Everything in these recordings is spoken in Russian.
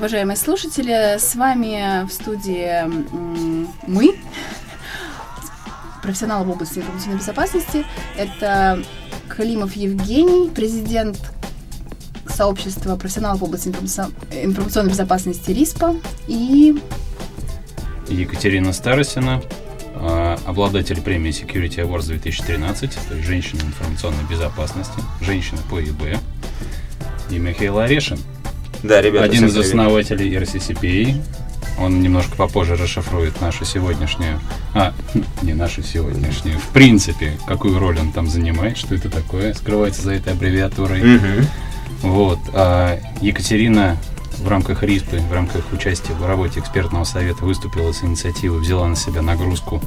уважаемые слушатели. С вами в студии мы, профессионалы в области информационной безопасности. Это Халимов Евгений, президент сообщества профессионалов в области информационной безопасности РИСПа и Екатерина Старосина, а, обладатель премии Security Awards 2013, то есть женщина информационной безопасности, женщина по ИБ, и Михаил Орешин. Да, ребята, Один из основателей RCCPA. Он немножко попозже расшифрует нашу сегодняшнюю... А, не нашу сегодняшнюю. В принципе, какую роль он там занимает, что это такое, скрывается за этой аббревиатурой. Угу. Вот. А Екатерина в рамках РИСПы, в рамках участия в работе экспертного совета выступила с инициативой, взяла на себя нагрузку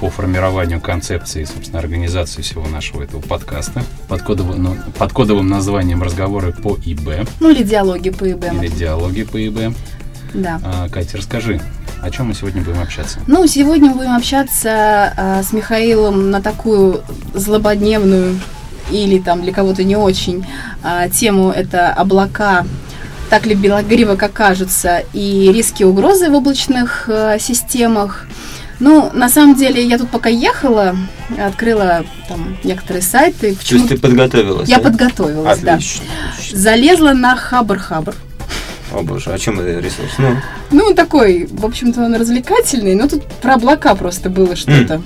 по формированию концепции, собственно, организации всего нашего этого подкаста под кодовым, ну, под кодовым названием «Разговоры по ИБ». Ну, или «Диалоги по ИБ». Или «Диалоги по ИБ». Да. А, Катя, расскажи, о чем мы сегодня будем общаться? Ну, сегодня мы будем общаться а, с Михаилом на такую злободневную или там для кого-то не очень а, тему это облака так ли белогриво, как кажется, и риски угрозы в облачных а, системах. Ну, на самом деле, я тут пока ехала, открыла там некоторые сайты. То есть ты подготовилась? Я да? подготовилась, отлично, да. Отлично. Залезла на Хабр-Хабр. О боже, о чем это ресурс? Ну, ну такой, в общем-то, он развлекательный, но тут про облака просто было что-то. Mm.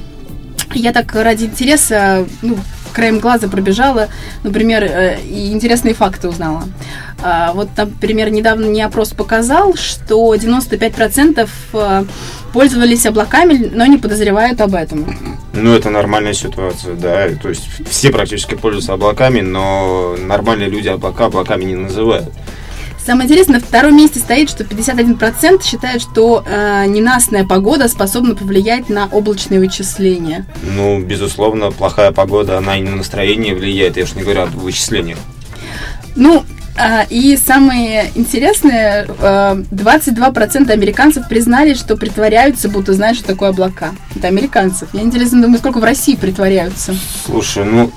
Я так ради интереса, ну, краем глаза пробежала, например, э, и интересные факты узнала. А, вот, например, недавно мне опрос показал, что 95% э, пользовались облаками, но не подозревают об этом. Ну, это нормальная ситуация, да. То есть все практически пользуются облаками, но нормальные люди облака облаками не называют. Самое интересное, на втором месте стоит, что 51% считают, что э, ненастная погода способна повлиять на облачные вычисления. Ну, безусловно, плохая погода, она и на настроение влияет, я уж не говорю о вычислениях. Ну, а, и самое интересное, 22% а, американцев признали, что притворяются, будто знают, что такое облака. Это американцев. Я интересно думаю, сколько в России притворяются. Слушай, ну,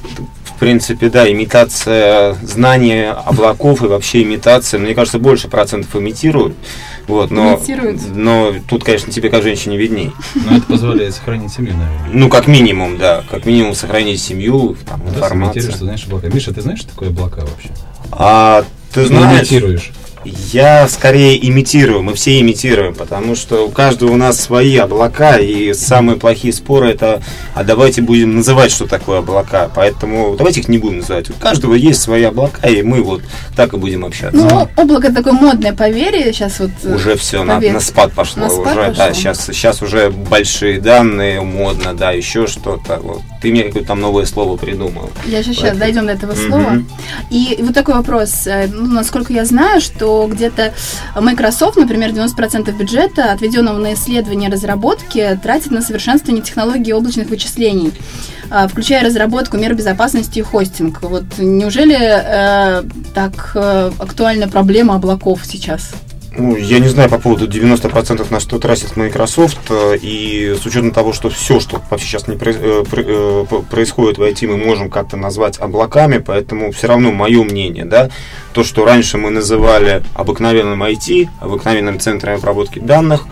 в принципе, да, имитация знания облаков и вообще имитация, мне кажется, больше процентов имитируют. Вот, но, но тут, конечно, тебе как женщине видней. Но это позволяет сохранить семью, наверное. Ну, как минимум, да. Как минимум сохранить семью, там, ну, информацию. Что знаешь облака. Миша, ты знаешь, что такое облака вообще? А ты знаешь... Имитируешь. Я скорее имитирую, мы все имитируем, потому что у каждого у нас свои облака, и самые плохие споры это, а давайте будем называть, что такое облака. Поэтому давайте их не будем называть. У каждого есть свои облака, и мы вот так и будем общаться. Ну, облако такое модное поверье, сейчас вот... Э, уже все, на, на спад пошло. На спад уже, пошло. Да, сейчас, сейчас уже большие данные, модно, да, еще что-то. Вот. Ты мне какое-то там новое слово придумал. Я же сейчас дойдем до этого слова. И вот такой вопрос. Э, ну, насколько я знаю, что где-то Microsoft, например, 90% бюджета, отведенного на исследование разработки, тратит на совершенствование технологий облачных вычислений а, включая разработку мер безопасности и хостинг. Вот неужели э, так э, актуальна проблема облаков сейчас? Ну, я не знаю по поводу 90% на что тратит Microsoft, э, и с учетом того, что все, что вообще сейчас не э, э, происходит в IT, мы можем как-то назвать облаками, поэтому все равно мое мнение, да, то, что раньше мы называли обыкновенным IT, обыкновенным центром обработки данных,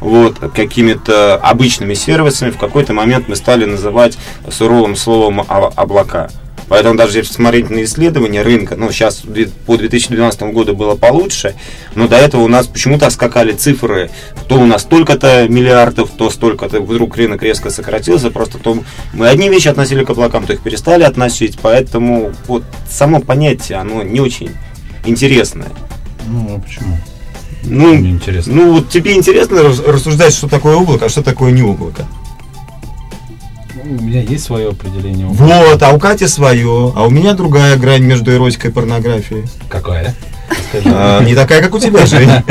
вот, какими-то обычными сервисами, в какой-то момент мы стали называть суровым словом облака. Поэтому даже если смотреть на исследования рынка, ну, сейчас по 2012 году было получше, но до этого у нас почему-то скакали цифры, то у нас столько-то миллиардов, то столько-то, вдруг рынок резко сократился, просто то мы одни вещи относили к облакам, то их перестали относить, поэтому вот само понятие, оно не очень интересное. Ну, а почему? Ну, интересно. ну вот тебе интересно рассуждать, что такое облако, а что такое не облако? У меня есть свое определение. Вот, а у Кати свое, а у меня другая грань между эротикой и порнографией. Какая? А, не такая, как у тебя, Женя.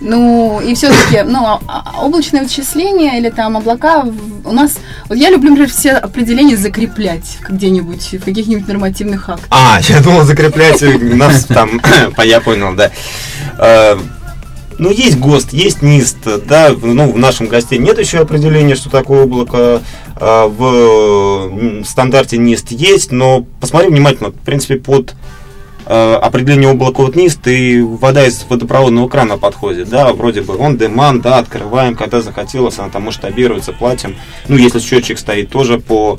Ну, и все-таки, ну, а, а, облачное вычисление или там облака у нас... Вот я люблю, например, все определения закреплять где-нибудь, в каких-нибудь нормативных актах. А, я думал закреплять нас там... Я понял, да. А, ну, есть ГОСТ, есть НИСТ, да, ну, в нашем госте нет еще определения, что такое облако, а, в стандарте НИСТ есть, но посмотри внимательно, в принципе, под э, определение облака вот низ, ты вода из водопроводного крана подходит, да, вроде бы он деман, да, открываем, когда захотелось, она там масштабируется, платим. Ну, если счетчик стоит тоже по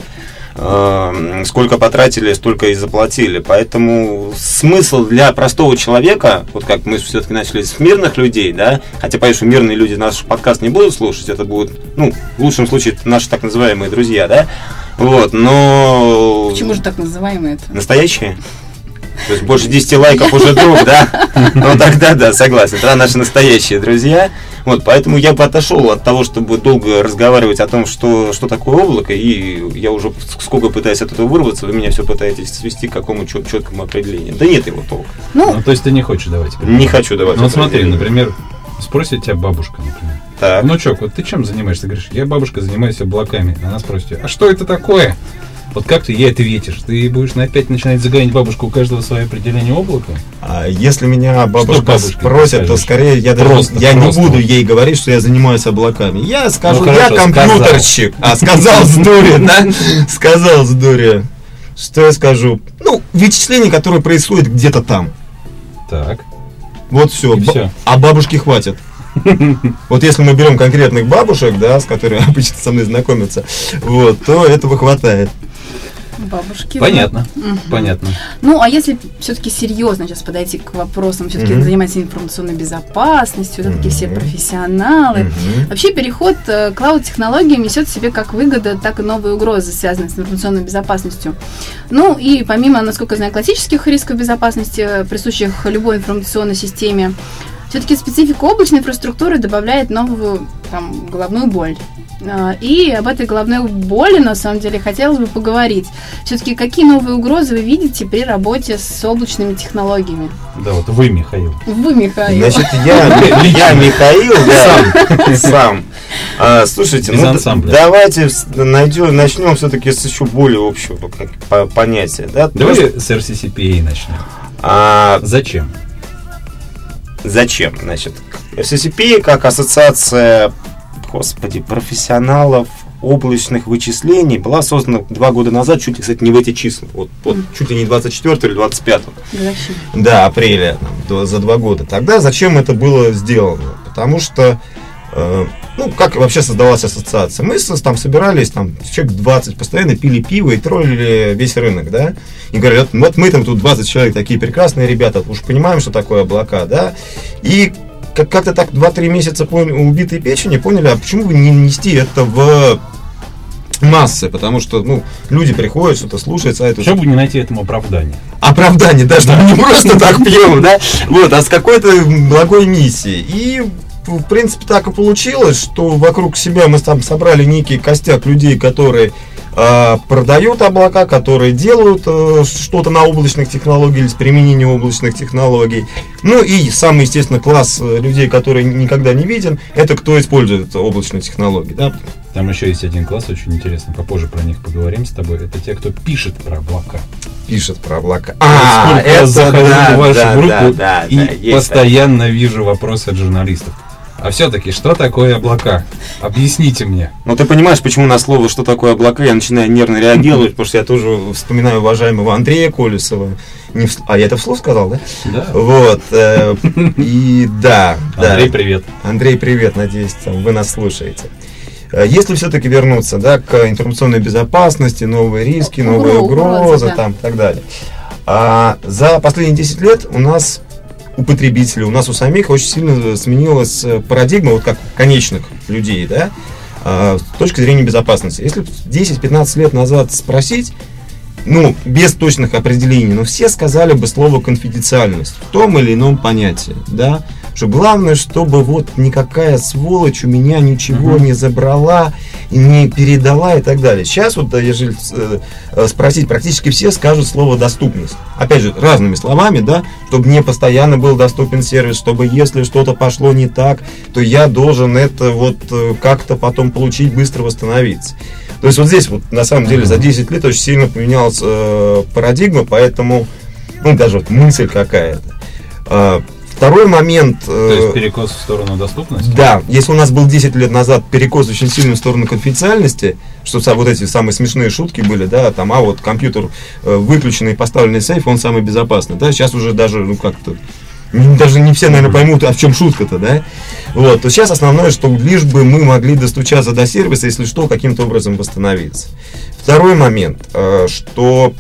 э, сколько потратили, столько и заплатили. Поэтому смысл для простого человека, вот как мы все-таки начали с мирных людей, да, хотя, что мирные люди наш подкаст не будут слушать, это будут, ну, в лучшем случае, наши так называемые друзья, да, вот, но... Почему же так называемые это? Настоящие? То есть больше 10 лайков уже друг, да? Ну тогда да, согласен. Это наши настоящие друзья. Вот, поэтому я бы отошел от того, чтобы долго разговаривать о том, что, что такое облако, и я уже сколько пытаюсь от этого вырваться, вы меня все пытаетесь свести к какому чет, четкому определению. Да нет его толка. Ну, ну, то есть ты не хочешь давать? Не хочу давать. Ну, вот смотри, например, спросит тебя бабушка, например. Так. Внучок, вот ты чем занимаешься? Ты говоришь, я бабушка занимаюсь облаками. Она спросит, а что это такое? Вот как ты ей ответишь? Ты будешь опять начинать загонять бабушку у каждого свое определение облака? А если меня бабушка спросит, то скорее я даже просто, я просто. не буду ей говорить, что я занимаюсь облаками. Я скажу, ну, хорошо, я компьютерщик. Сказал. А сказал с дури, да? Сказал с дури. Что я скажу? Ну, вычисление, которое происходит где-то там. Так. Вот все. все. А бабушки хватит. Вот если мы берем конкретных бабушек, да, с которыми обычно со мной знакомятся, вот, то этого хватает. Бабушки. Понятно. Да. Понятно. Ну, а если все-таки серьезно сейчас подойти к вопросам, все-таки mm-hmm. заниматься информационной безопасностью, все-таки mm-hmm. все профессионалы. Mm-hmm. Вообще переход э, к клауд-технологиям несет в себе как выгоды, так и новые угрозы, связанные с информационной безопасностью. Ну, и помимо, насколько я знаю, классических рисков безопасности, э, присущих любой информационной системе, все-таки специфика облачной инфраструктуры добавляет новую там, головную боль. А, и об этой головной боли, на самом деле, хотелось бы поговорить. Все-таки какие новые угрозы вы видите при работе с облачными технологиями? Да, вот вы, Михаил. Вы, Михаил. Значит, я, я Михаил, да, сам. А, слушайте, ну, давайте найдем, начнем все-таки с еще более общего понятия. Да? Давай с RCCPA начнем. А, Зачем? Зачем? Значит, RCCP как ассоциация господи, профессионалов облачных вычислений была создана два года назад, чуть ли, кстати, не в эти числа, вот, вот чуть ли не 24 или 25. Да, апреля, там, за два года. Тогда зачем это было сделано? Потому что э, ну, как вообще создалась ассоциация? Мы там собирались, там, человек 20, постоянно пили пиво и троллили весь рынок, да? И говорят, вот мы там тут 20 человек, такие прекрасные ребята, уж понимаем, что такое облака, да? И как- как-то так 2-3 месяца поняли, убитой печени поняли, а почему бы не нести это в массы, потому что, ну, люди приходят, что-то слушают, сайт. Почему бы не найти этому оправдание? Оправдание, да, что мы не просто так пьем, да, вот, а с какой-то благой миссией. И в принципе, так и получилось, что вокруг себя мы там собрали некий костяк людей, которые э, продают облака, которые делают э, что-то на облачных технологиях или с применением облачных технологий. Ну и самый, естественно, класс э, людей, который никогда не виден, это кто использует облачные технологии. Да? Там еще есть один класс, очень интересно, попозже про них поговорим с тобой. Это те, кто пишет про облака. Пишет про облака. А, Сколько это захожу да, в вашу да, группу да, да, и да, постоянно есть. вижу вопросы от журналистов. А все-таки, что такое облака? Объясните мне. Ну, ты понимаешь, почему на слово «что такое облака» я начинаю нервно реагировать, потому что я тоже вспоминаю уважаемого Андрея Колесова. Не в... А я это вслух сказал, да? Да. Вот. Э, и да, да. Андрей, привет. Андрей, привет, надеюсь, вы нас слушаете. Э, если все-таки вернуться да, к информационной безопасности, новые риски, новые угрозы, там, и так далее. А за последние 10 лет у нас у потребителей, у нас у самих очень сильно сменилась э, парадигма, вот как конечных людей, да, а, с точки зрения безопасности. Если 10-15 лет назад спросить, ну, без точных определений, но все сказали бы слово конфиденциальность в том или ином понятии, да, что главное, чтобы вот никакая сволочь у меня ничего угу. не забрала, не передала и так далее. Сейчас вот, если э, э, спросить, практически все скажут слово доступность. Опять же, разными словами, да, чтобы мне постоянно был доступен сервис, чтобы если что-то пошло не так, то я должен это вот э, как-то потом получить, быстро восстановиться. То есть вот здесь вот на самом деле за 10 лет очень сильно поменялась э, парадигма, поэтому, ну даже вот мысль какая-то. Э, Второй момент... То есть перекос в сторону доступности? Да, если у нас был 10 лет назад перекос очень сильный в сторону конфиденциальности, что вот эти самые смешные шутки были, да, там, а вот компьютер выключенный, поставленный сейф, он самый безопасный, да, сейчас уже даже, ну, как-то даже не все, наверное, поймут, а в чем шутка-то, да? Вот, то сейчас основное, что лишь бы мы могли достучаться до сервиса, если что, каким-то образом восстановиться. Второй момент, э, что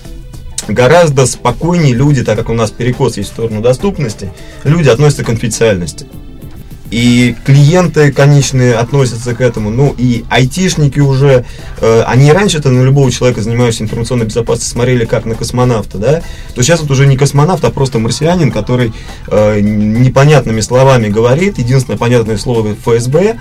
гораздо спокойнее люди, так как у нас перекос есть в сторону доступности, люди относятся к конфиденциальности. И клиенты конечные относятся к этому. Ну и айтишники уже, э, они раньше-то на любого человека, занимающегося информационной безопасностью, смотрели как на космонавта, да? То сейчас вот уже не космонавт, а просто марсианин, который э, непонятными словами говорит. Единственное понятное слово ФСБ.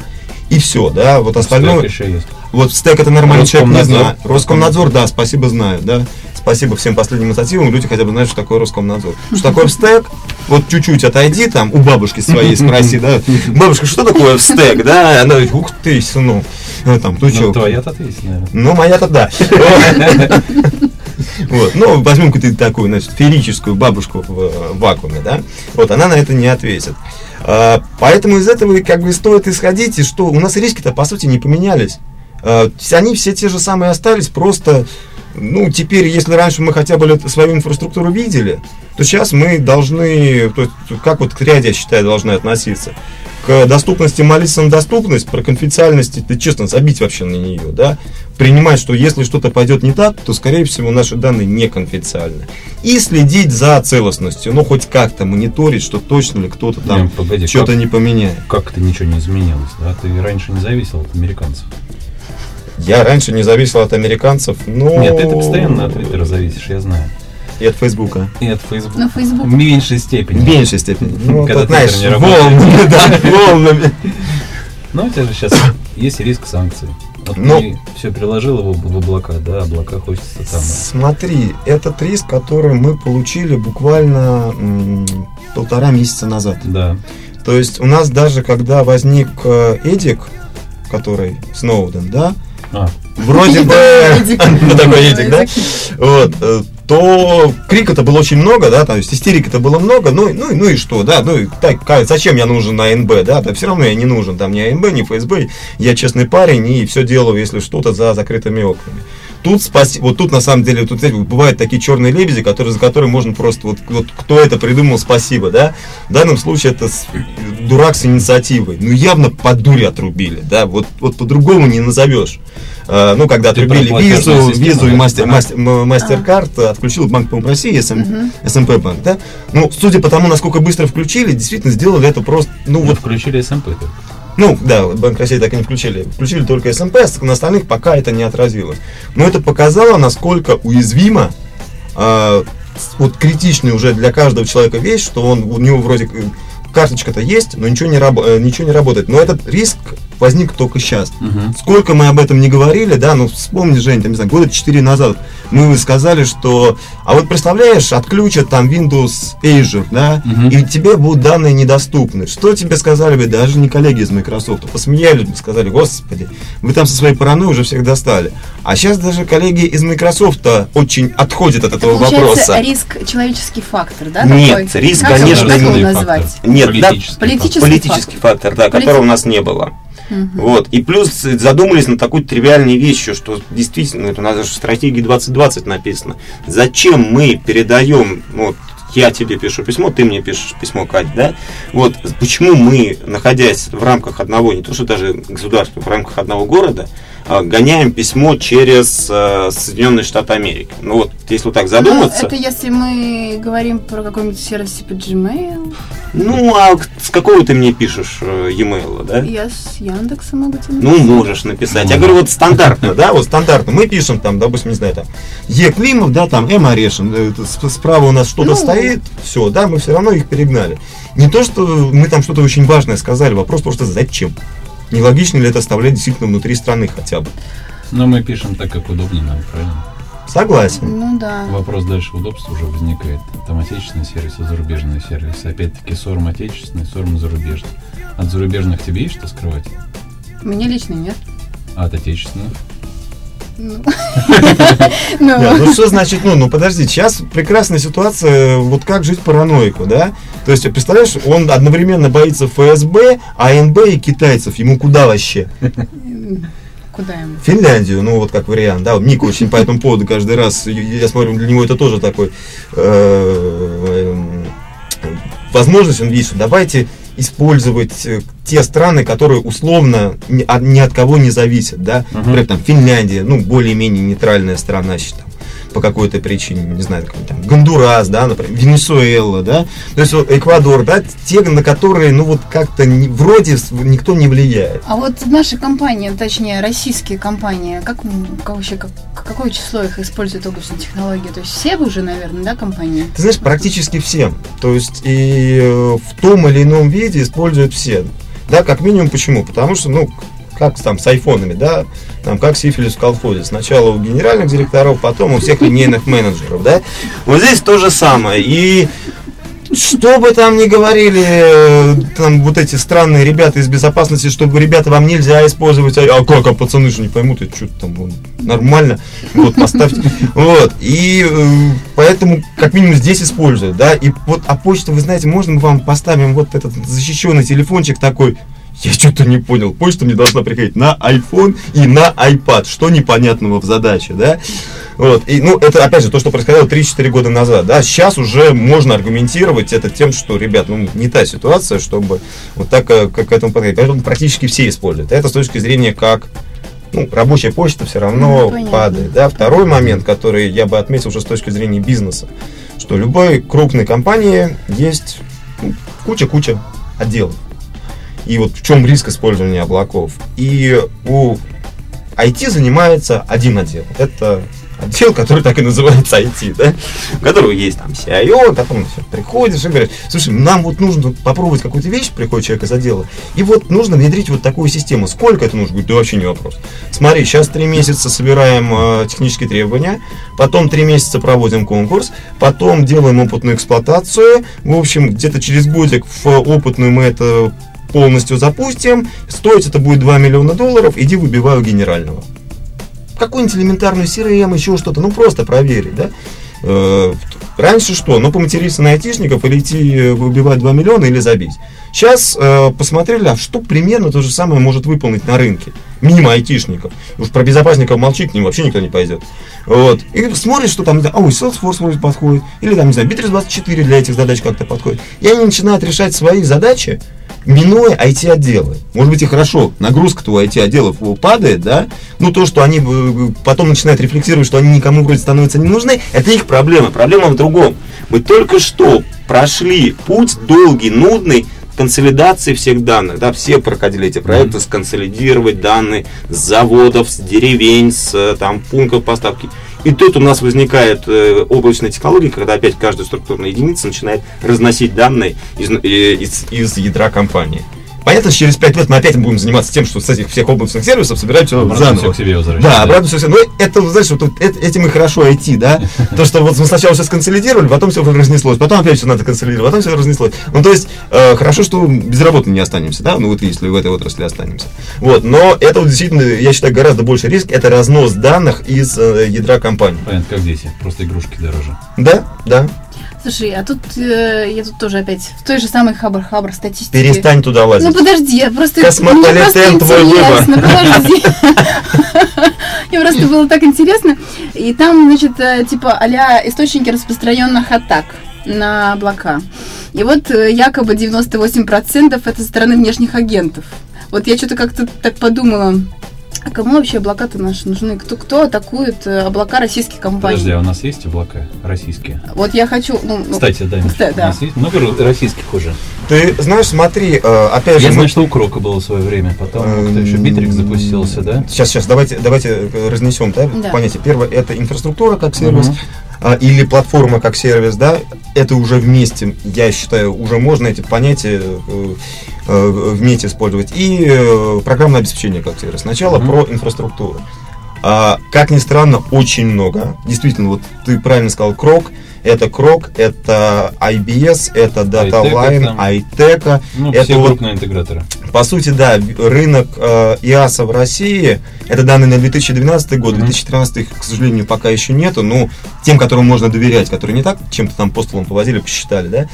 И все, да, вот остальное... Еще есть. Вот стек это нормальный человек, не знаю. Роскомнадзор, да, спасибо, знаю, да спасибо всем последним инициативам, люди хотя бы знают, что такое Роскомнадзор. Что такое стек? Вот чуть-чуть отойди там, у бабушки своей спроси, да, бабушка, что такое стек, да? Она говорит, ух ты, сынок. Ну, там, ну, что? Твоя-то ответь, наверное. Ну, моя-то да. Вот. Ну, возьмем какую-то такую, значит, ферическую бабушку в э, вакууме, да? Вот, она на это не ответит. А, поэтому из этого как бы стоит исходить, и что у нас риски-то, по сути, не поменялись. А, они все те же самые остались, просто ну, теперь, если раньше мы хотя бы свою инфраструктуру видели, то сейчас мы должны, то есть, как вот к ряде, я считаю, должны относиться. К доступности молиться на доступность, про конфиденциальность, это честно, забить вообще на нее, да, принимать, что если что-то пойдет не так, то, скорее всего, наши данные не конфиденциальны. И следить за целостностью, ну, хоть как-то мониторить, что точно ли кто-то там что-то не поменяет. Как это ничего не изменилось, да? Ты раньше не зависел от американцев. Я раньше не зависел от американцев, но... Нет, ты постоянно от Твиттера зависишь, я знаю. И от Фейсбука. И от Фейсбука. На Фейсбук. В меньшей степени. В меньшей степени. Ну, Когда тут, знаешь, не волнами, да, волнами. Ну, у тебя же сейчас есть риск санкций. Вот ну, ты все переложил его в облака, да, облака хочется там. Смотри, этот риск, который мы получили буквально м, полтора месяца назад. Да. То есть у нас даже когда возник э, Эдик, который Сноуден, да, а. Вроде бы... Ну, такой едик, да? Вот. Э, то крика-то было очень много, да, то есть истерики-то было много, ну, ну, ну и что, да, ну, так, зачем я нужен на НБ, да, да, все равно я не нужен, там, ни АНБ, ни ФСБ, я честный парень и все делаю, если что-то, за закрытыми окнами. Тут спаси, вот тут на самом деле, тут знаете, бывают такие черные лебеди, которые, за которые можно просто, вот, вот кто это придумал, спасибо, да. В данном случае это с, дурак с инициативой. Ну, явно по дуре отрубили, да, вот, вот по-другому не назовешь. А, ну, когда отрубили визу, визу и мастер, мастер, Mastercard, отключил Банк по России, СМ, угу. СМП банк, да. Ну, судя по тому, насколько быстро включили, действительно сделали это просто, ну, ну вот. Включили СМП только. Ну, да, Банк России так и не включили. Включили только СМП, а на остальных пока это не отразилось. Но это показало, насколько уязвимо э, вот критичный уже для каждого человека вещь, что он у него вроде карточка-то есть, но ничего не, раб, э, ничего не работает. Но этот риск возник только сейчас. Угу. Сколько мы об этом не говорили, да, ну вспомни, Жень, там, не знаю, года 4 назад мы сказали, что, а вот представляешь, отключат там Windows Azure, да, угу. и тебе будут данные недоступны. Что тебе сказали бы, даже не коллеги из Microsoft, посмеялись бы, сказали, господи, вы там со своей паранойей уже всех достали. А сейчас даже коллеги из Microsoft очень отходят от этого Это вопроса. риск человеческий фактор, да? Нет, такой? риск, как конечно, его назвать? Нет, политический, да, политический, политический фактор, фактор да, Полит... которого у нас не было. Угу. Вот. И плюс задумались на такой тривиальной вещи, что действительно, это у нас же в стратегии 2020 написано. Зачем мы передаем, вот, я тебе пишу письмо, ты мне пишешь письмо, Кать, да? Вот почему мы, находясь в рамках одного, не то что даже государства, в рамках одного города, гоняем письмо через э, Соединенные Штаты Америки. Ну вот, если вот так задуматься... Ну, это если мы говорим про какой-нибудь сервис типа Gmail. Ну, а с какого ты мне пишешь э, e-mail, да? Я с Яндекса могу тебе Ну, можешь написать. Я говорю, вот стандартно, да, вот стандартно. Мы пишем там, допустим, не знаю, там, Е. Климов, да, там, М. Орешин. Э, справа у нас что-то ну, стоит, все, да, мы все равно их перегнали. Не то, что мы там что-то очень важное сказали, вопрос просто зачем? Не логично ли это оставлять действительно внутри страны хотя бы? Но мы пишем так, как удобнее нам, правильно? Согласен. Ну да. Вопрос дальше удобства уже возникает. Там отечественный сервис и зарубежный сервис. Опять-таки сорм отечественный, сорм зарубежный. От зарубежных тебе есть что скрывать? Мне лично нет. А от отечественных? Ну. ну что значит, ну, ну подожди, сейчас прекрасная ситуация, вот как жить параноику, да? То есть, представляешь, он одновременно боится ФСБ, АНБ и китайцев, ему куда вообще? Куда ему? Финляндию, ну вот как вариант, да, Ник очень по этому поводу каждый раз, я смотрю, для него это тоже такой э, возможность, он видит, что давайте использовать э, те страны, которые условно ни, от кого не зависят, да, например, там Финляндия, ну, более-менее нейтральная страна, считаю по какой-то причине, не знаю, там, Гондурас, да, например, Венесуэла, да, то есть вот, Эквадор, да, те, на которые, ну вот как-то не, вроде никто не влияет. А вот наши компании, точнее российские компании, как, как вообще, как, какое число их используют облачные технологии? То есть все уже, наверное, да, компании? Ты знаешь, практически все. То есть и э, в том или ином виде используют все. Да, как минимум почему? Потому что, ну, как там с айфонами, да, там, как сифилис в колхозе. Сначала у генеральных директоров, потом у всех линейных менеджеров, да. Вот здесь то же самое. И что бы там ни говорили э, там вот эти странные ребята из безопасности, чтобы ребята вам нельзя использовать, а, а как, а пацаны же не поймут, это что-то там вон, нормально, вот поставьте, вот и э, поэтому как минимум здесь используют, да, и вот а почту, вы знаете, можно мы вам поставим вот этот защищенный телефончик такой, я что-то не понял. Почта мне должна приходить на iPhone и на iPad. Что непонятного в задаче, да? Вот. И, ну, это, опять же, то, что происходило 3-4 года назад, да? Сейчас уже можно аргументировать это тем, что, ребят, ну, не та ситуация, чтобы вот так э, как к этому подходить. Поэтому практически все используют. Это с точки зрения как ну, рабочая почта все равно ну, падает. Да? Второй момент, который я бы отметил уже с точки зрения бизнеса, что любой крупной компании есть ну, куча-куча отделов и вот в чем риск использования облаков. И у IT занимается один отдел. Это отдел, который так и называется IT, да, у которого есть там CIO, потом все, приходишь и говоришь, слушай, нам вот нужно попробовать какую-то вещь, приходит человек из отдела, и вот нужно внедрить вот такую систему. Сколько это нужно? Говорит, да вообще не вопрос. Смотри, сейчас три месяца собираем э, технические требования, потом три месяца проводим конкурс, потом делаем опытную эксплуатацию, в общем, где-то через годик в опытную мы это полностью запустим, стоить это будет 2 миллиона долларов, иди выбиваю генерального. Какую-нибудь элементарную CRM, еще что-то, ну просто проверить, да. Э, раньше что? Ну, поматериться на айтишников или идти э, выбивать 2 миллиона или забить. Сейчас э, посмотрели, а что примерно то же самое может выполнить на рынке, мимо айтишников. Уж про безопасников молчи, к ним вообще никто не пойдет. Вот. И смотришь, что там, ой, Salesforce вроде подходит, или там, не знаю, Bittrex24 для этих задач как-то подходит. И они начинают решать свои задачи, минуя IT-отделы. Может быть и хорошо, нагрузка-то у IT-отделов падает, да, ну то, что они э, потом начинают рефлексировать, что они никому вроде становятся не нужны, это их проблема. Проблема в другом. Мы только что прошли путь долгий, нудный, консолидации всех данных, да, все проходили эти проекты, сконсолидировать данные с заводов, с деревень, с э, там пунктов поставки. И тут у нас возникает э, облачная технология, когда опять каждая структурная единица начинает разносить данные из, э, из, из ядра компании. Понятно, что через 5 лет мы опять будем заниматься тем, что с этих всех облачных сервисов собирать все обратно заново. Все к себе да, обратно все к себе. Но это, знаешь, вот, это, этим и хорошо IT, да? То, что вот мы сначала все сконсолидировали, потом все разнеслось, потом опять все надо консолидировать, потом все разнеслось. Ну, то есть, э, хорошо, что безработными не останемся, да? Ну, вот если в этой отрасли останемся. Вот, но это вот действительно, я считаю, гораздо больше риск, это разнос данных из э, ядра компании. Понятно, как дети, просто игрушки дороже. Да, да. Слушай, а тут э, я тут тоже опять в той же самой хабр-хабр статистике. Перестань туда лазить. Ну подожди, я просто... Космополитен твой выбор. Подожди. Мне просто было так интересно. И там, значит, э, типа а источники распространенных атак на облака. И вот э, якобы 98% это со стороны внешних агентов. Вот я что-то как-то так подумала, кому вообще облака-то наши нужны? Кто, кто атакует э, облака российских компаний? Подожди, а у нас есть облака российские? Вот я хочу... Ну, ну кстати, да, кстати, да. у нас есть много российских уже. Ты знаешь, смотри, э, опять же... Я мы... знаю, что у Крока было в свое время, потом эм... кто еще, Битрикс запустился, да? Сейчас, сейчас, давайте, давайте разнесем, да, да. понятие. Первое, это инфраструктура как сервис. Угу или платформа как сервис, да, это уже вместе, я считаю, уже можно эти понятия э, э, вместе использовать. И э, программное обеспечение как сервис. Сначала mm-hmm. про инфраструктуру. А, как ни странно, очень много. Действительно, вот ты правильно сказал, крок. Это крок, это IBS, это DataLine, iTech. Ну, это все вот крупные интеграторы. по сути, да, рынок э, ИАСа в России, это данные на 2012 год, 2013 их, к сожалению, пока еще нету, но тем, которым можно доверять, которые не так чем-то там по столам повозили, посчитали, да,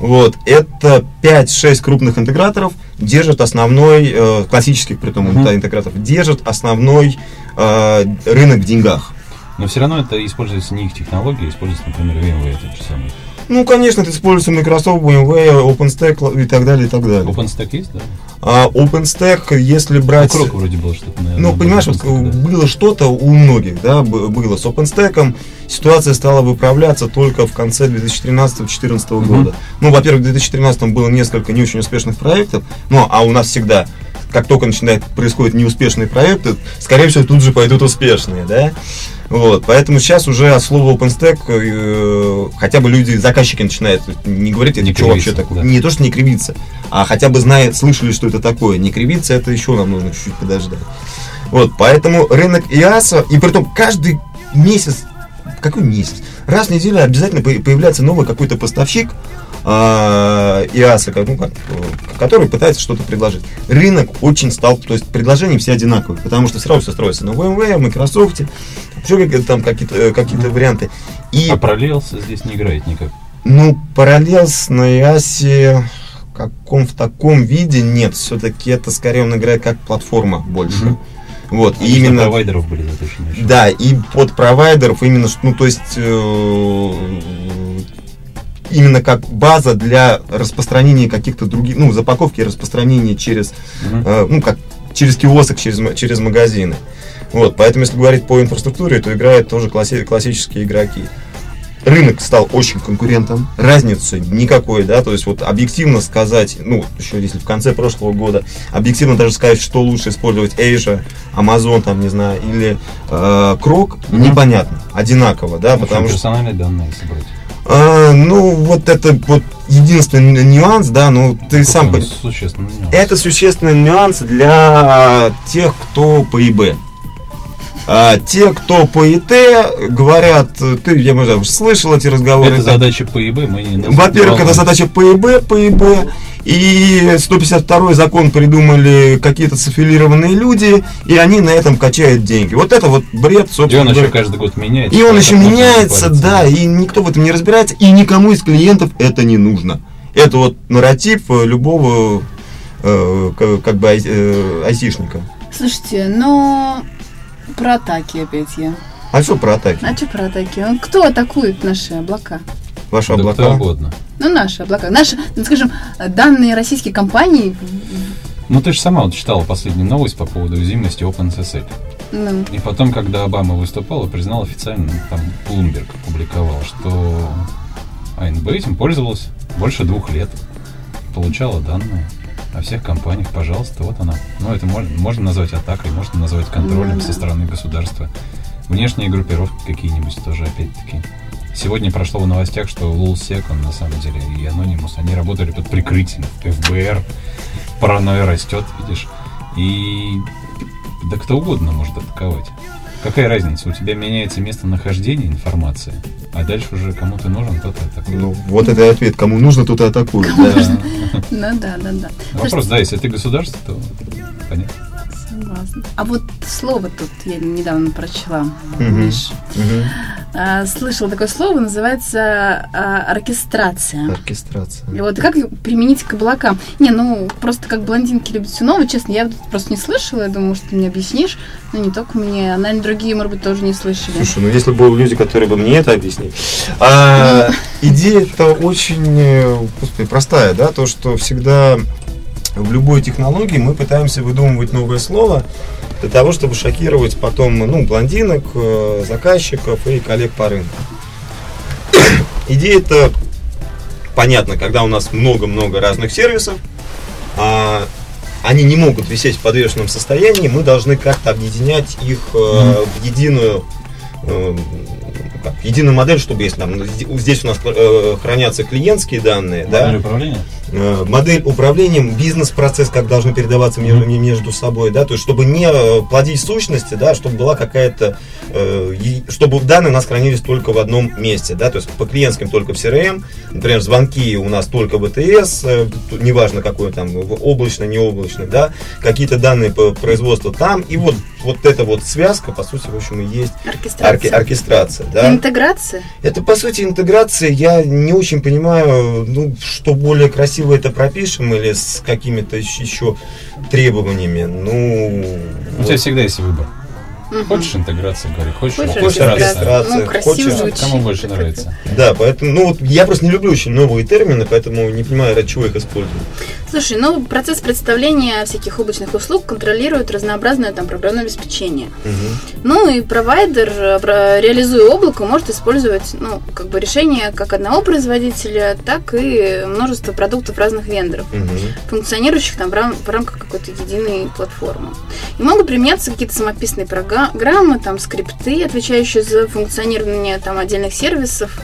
вот, это 5-6 крупных интеграторов держат основной, э, классических, при том, uh-huh. интеграторов, держат основной э, рынок в деньгах. Но все равно это используется не их технология, используется, например, VMware тот же самый. Ну, конечно, это используется Microsoft, VMware, OpenStack и так далее, и так далее. OpenStack есть, да? А OpenStack, если брать... Ну, вроде было что-то, наверное. Ну, понимаешь, вот, да. было что-то у многих, да, было с OpenStack. Ситуация стала выправляться только в конце 2013-2014 uh-huh. года. Ну, во-первых, в 2013 было несколько не очень успешных проектов, ну, а у нас всегда как только начинает происходить неуспешные проекты, скорее всего, тут же пойдут успешные, да. Вот, поэтому сейчас уже от слова OpenStack э, хотя бы люди, заказчики начинают не говорить, это не что вообще такое. Да. Не то, что не кривиться, а хотя бы знают, слышали, что это такое. Не кривиться, это еще нам нужно чуть-чуть подождать. Вот, поэтому рынок ИАСа, и при том каждый месяц, какой месяц? Раз в неделю обязательно появляется новый какой-то поставщик, э, ИАСа, ну, как, который пытается что-то предложить. Рынок очень стал, то есть предложения все одинаковые, потому что сразу все строится на VMware, Microsoft, еще какие-то там какие-то э, какие варианты. И, а Parallels здесь не играет никак? Ну, Parallels на ИАСе каком в таком виде нет. Все-таки это скорее он играет как платформа больше. Mm-hmm. Вот, а и именно провайдеров были заточены. Да, и под провайдеров именно, ну, то есть э, именно как база для распространения каких-то других, ну, запаковки и распространения через, uh-huh. э, ну, как через киосок, через, через магазины. Вот, поэтому, если говорить по инфраструктуре, то играют тоже класси- классические игроки. Рынок стал очень конкурентом, разницы никакой, да, то есть вот объективно сказать, ну, еще если в конце прошлого года, объективно даже сказать, что лучше использовать Asia, Amazon, там, не знаю, или э, Krog, mm-hmm. непонятно, одинаково, да, ну, потому что... Персональные данные собрать. А, ну, вот это вот единственный нюанс, да, ну ты сам... Существенный нюанс. Это существенный нюанс для тех, кто по ИБ. А, те, кто по ИТ, говорят, ты, я, может, слышал эти разговоры. Это задача по ИБ, мы не Во-первых, это задача по ИБ, по ИБ. И 152 закон придумали какие-то софилированные люди, и они на этом качают деньги. Вот это вот бред, собственно. И он еще каждый год меняется. И он еще меняется, да, и никто в этом не разбирается, и никому из клиентов это не нужно. Это вот нарратив э, любого э, как бы э, айтишника. Слушайте, но про атаки опять я. А что про атаки? А что про атаки? Кто атакует наши облака? Ваши да облака? Кто угодно. Ну, наши облака. Наши, ну, скажем, данные российские компании... Ну, ты же сама вот читала последнюю новость по поводу уязвимости OpenSSL. Ну. И потом, когда Обама выступал, признал официально, там, Bloomberg публиковал, что АНБ этим пользовалась больше двух лет. Получала данные о всех компаниях, пожалуйста, вот она. Ну, это можно, можно назвать атакой, можно назвать контролем mm-hmm. со стороны государства. Внешние группировки какие-нибудь тоже, опять-таки. Сегодня прошло в новостях, что Лулсек, он на самом деле, и Анонимус, они работали под прикрытием ФБР. Паранойя растет, видишь. И да кто угодно может атаковать. Какая разница? У тебя меняется местонахождение информации, а дальше уже кому ты нужен, тот и атакует. Ну, вот это и ответ. Кому нужно, тот и атакует. Ну да, да, да. Вопрос, да, если ты государство, то понятно. Согласна. А вот слово тут я недавно прочла, Миш. А, слышала такое слово, называется а, оркестрация. Оркестрация. И вот как применить к облакам? Не, ну, просто как блондинки любят все новое, честно, я просто не слышала, я думаю, что ты мне объяснишь, но не только мне, наверное, другие, может быть, тоже не слышали. Слушай, ну если бы были люди, которые бы мне это объяснили. А, идея это очень, э, господи, простая, да, то, что всегда в любой технологии мы пытаемся выдумывать новое слово для того, чтобы шокировать потом ну, блондинок, э, заказчиков и коллег по рынку. Идея это понятно, когда у нас много-много разных сервисов, а они не могут висеть в подвешенном состоянии, мы должны как-то объединять их э, в единую э, как, единую модель, чтобы если там здесь у нас э, хранятся клиентские данные, модель да, управления? Э, модель управления, бизнес-процесс, как должны передаваться между, между собой, да, то есть чтобы не э, плодить сущности, да, чтобы была какая-то, э, чтобы данные у нас хранились только в одном месте, да, то есть по клиентским только в CRM, например, звонки у нас только в АТС, неважно какой там, облачный, не облачный, да, какие-то данные по производству там, и вот, вот эта вот связка, по сути, в общем, и есть оркестрация, орке, оркестрация да. Интеграция? Это, по сути, интеграция, я не очень понимаю, ну, что более красиво это пропишем или с какими-то еще требованиями. Ну, у вот. тебя всегда есть выбор. Угу. Хочешь интеграции, говори, хочешь, хочешь, хочешь ну, хочешь, звучит. кому больше нравится. Да, поэтому, ну вот я просто не люблю очень новые термины, поэтому не понимаю, ради чего их используют. Слушай, ну процесс представления всяких облачных услуг контролирует разнообразное там программное обеспечение. Угу. Ну и провайдер, э, реализуя облако, может использовать, ну, как бы решение как одного производителя, так и множество продуктов разных вендоров, угу. функционирующих там в, рам- в рамках какой-то единой платформы. И могут применяться какие-то самописные программы, программы, там скрипты, отвечающие за функционирование там отдельных сервисов.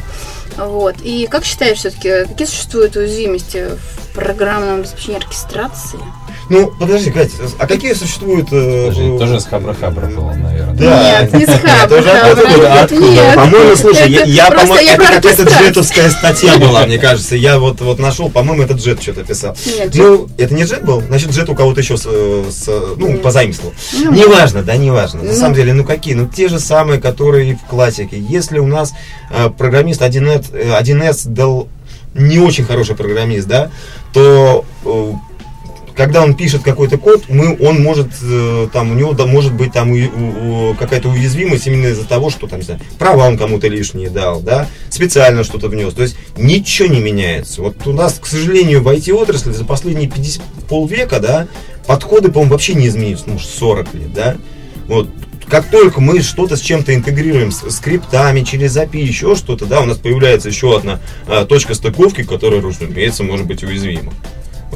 Вот. И как считаешь все-таки, какие существуют уязвимости в программном обеспечении оркестрации? Ну, подожди, Катя, а какие существуют... Э, подожди, э, тоже с Хабра-Хабра было, наверное. Да. Нет, не с Хабра-Хабра. Нет, По-моему, слушай, я, я по-моему, это какая-то джетовская статья была, мне кажется. Я вот, вот нашел, по-моему, этот джет что-то писал. Нет, ну, это не джет был? Значит, джет у кого-то еще, с, с, ну, позаимствовал. Ну, неважно, да, неважно. На ну. самом деле, ну какие? Ну, те же самые, которые в классике. Если у нас э, программист 1С, 1С дал не очень хороший программист, да, то э, когда он пишет какой-то код, мы, он может, э, там, у него да, может быть там какая-то уязвимость именно из-за того, что там, не знаю, права он кому-то лишние дал, да, специально что-то внес. То есть ничего не меняется. Вот у нас, к сожалению, в IT-отрасли за последние 50, полвека, да, подходы, по-моему, вообще не изменились, ну, может, 40 лет, да. Вот, как только мы что-то с чем-то интегрируем, с скриптами, через API, еще что-то, да, у нас появляется еще одна а, точка стыковки, которая, разумеется, может быть уязвима.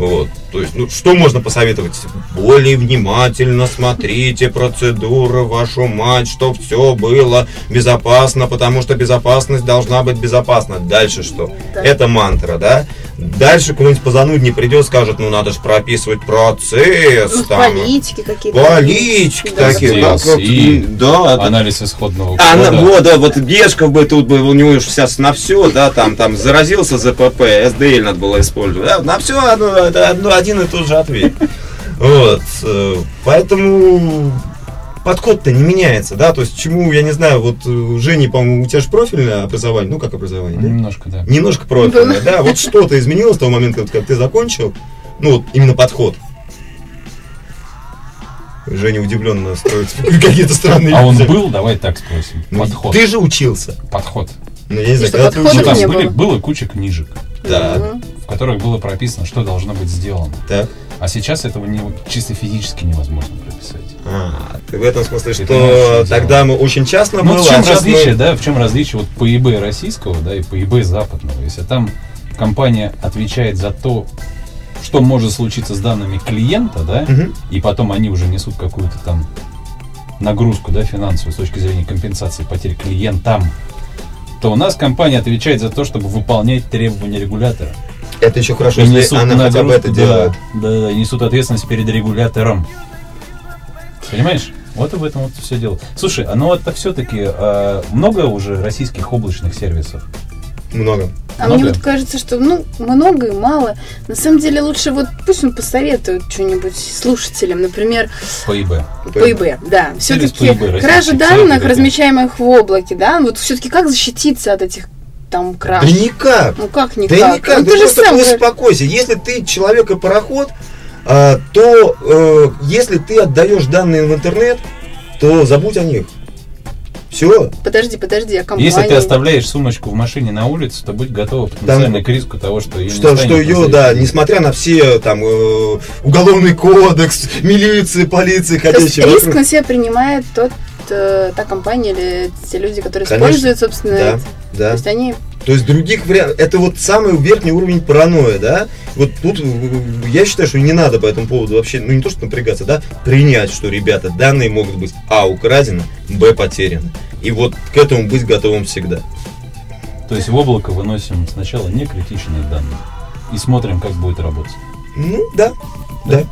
Вот. То есть, ну, что можно посоветовать? Более внимательно смотрите процедуры, вашу мать, чтобы все было безопасно, потому что безопасность должна быть безопасна. Дальше что? Да. Это мантра, да? Дальше кто-нибудь позануднее придет, скажет, ну надо же прописывать процесс. Ну, там, политики какие-то. Политики да. такие. Как, как, и да, анализ исходного кода. А, вот, да, вот Бешков бы тут бы, у него сейчас на все, да, там, там заразился ЗПП, SDL надо было использовать. Да, на все одно, одно, один и тот же ответ. Вот. Э, поэтому подход-то не меняется, да, то есть чему, я не знаю, вот э, Женя, по-моему, у тебя же профильное образование, ну как образование, да? Немножко, да. Немножко профильное, да, вот что-то изменилось с того момента, как ты закончил, ну вот именно подход. Женя удивленно строит какие-то странные А он был, давай так спросим, ну, подход. Ты же учился. Подход. Ну, я не знаю, когда ты учился. Там были, было куча книжек. Да. В которых было прописано, что должно быть сделано. Так. А сейчас этого не, чисто физически невозможно прописать. А, ты в этом смысле, что тогда мы очень часто ну, было. В чем а различие, мы... да, в чем различие вот по eBay российского, да, и по eBay западного? Если там компания отвечает за то, что может случиться с данными клиента, да, угу. и потом они уже несут какую-то там нагрузку, да, финансовую с точки зрения компенсации потерь клиентам, то у нас компания отвечает за то, чтобы выполнять требования регулятора. Это еще хорошо, если она нагрузку, хотя бы это делает. Да, да, да, несут ответственность перед регулятором. Понимаешь? Вот об этом вот все дело. Слушай, а ну это все-таки а, много уже российских облачных сервисов? Много. А много? мне вот кажется, что ну много и мало. На самом деле лучше вот пусть он посоветует что-нибудь слушателям, например. По ИБ. По ИБ, да. Все-таки кража данных, размещаемых в облаке, да. Вот все-таки как защититься от этих там краж? Да никак. Ну как никак? Да никак. Ну, ты, ты же сам успокойся. Если ты человек и пароход, то э, если ты отдаешь данные в интернет, то забудь о них. Все. Подожди, подожди, а компания... Если ты оставляешь сумочку в машине на улице, то будь готов потенциально там, к риску того, что ее что, не Что ее, да, несмотря на все там э, уголовный кодекс, милиции, полиции, ходящие риск на себя принимает тот, э, та компания или те люди, которые Конечно, используют, собственно, да, это. да. То есть они то есть других вариантов. Это вот самый верхний уровень паранойи, да? Вот тут я считаю, что не надо по этому поводу вообще, ну не то, что напрягаться, да, принять, что, ребята, данные могут быть А, украдены, Б, потеряны. И вот к этому быть готовым всегда. То есть в облако выносим сначала не критичные данные. и смотрим, как будет работать. Ну, да, да.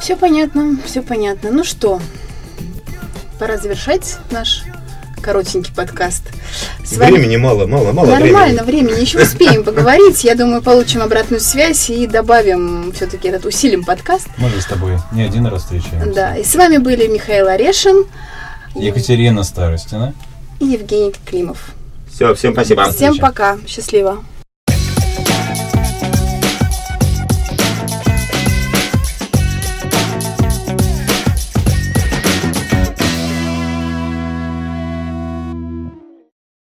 Все понятно, все понятно. Ну что, пора завершать наш коротенький подкаст. С вами... Времени мало, мало, мало Нормально, времени. времени. Еще успеем поговорить. Я думаю, получим обратную связь и добавим все-таки этот, усилим подкаст. Мы же с тобой не один раз встречаемся. Да, и с вами были Михаил Орешин. Екатерина Старостина. И Евгений Климов. Все, всем спасибо. Всем пока. Счастливо.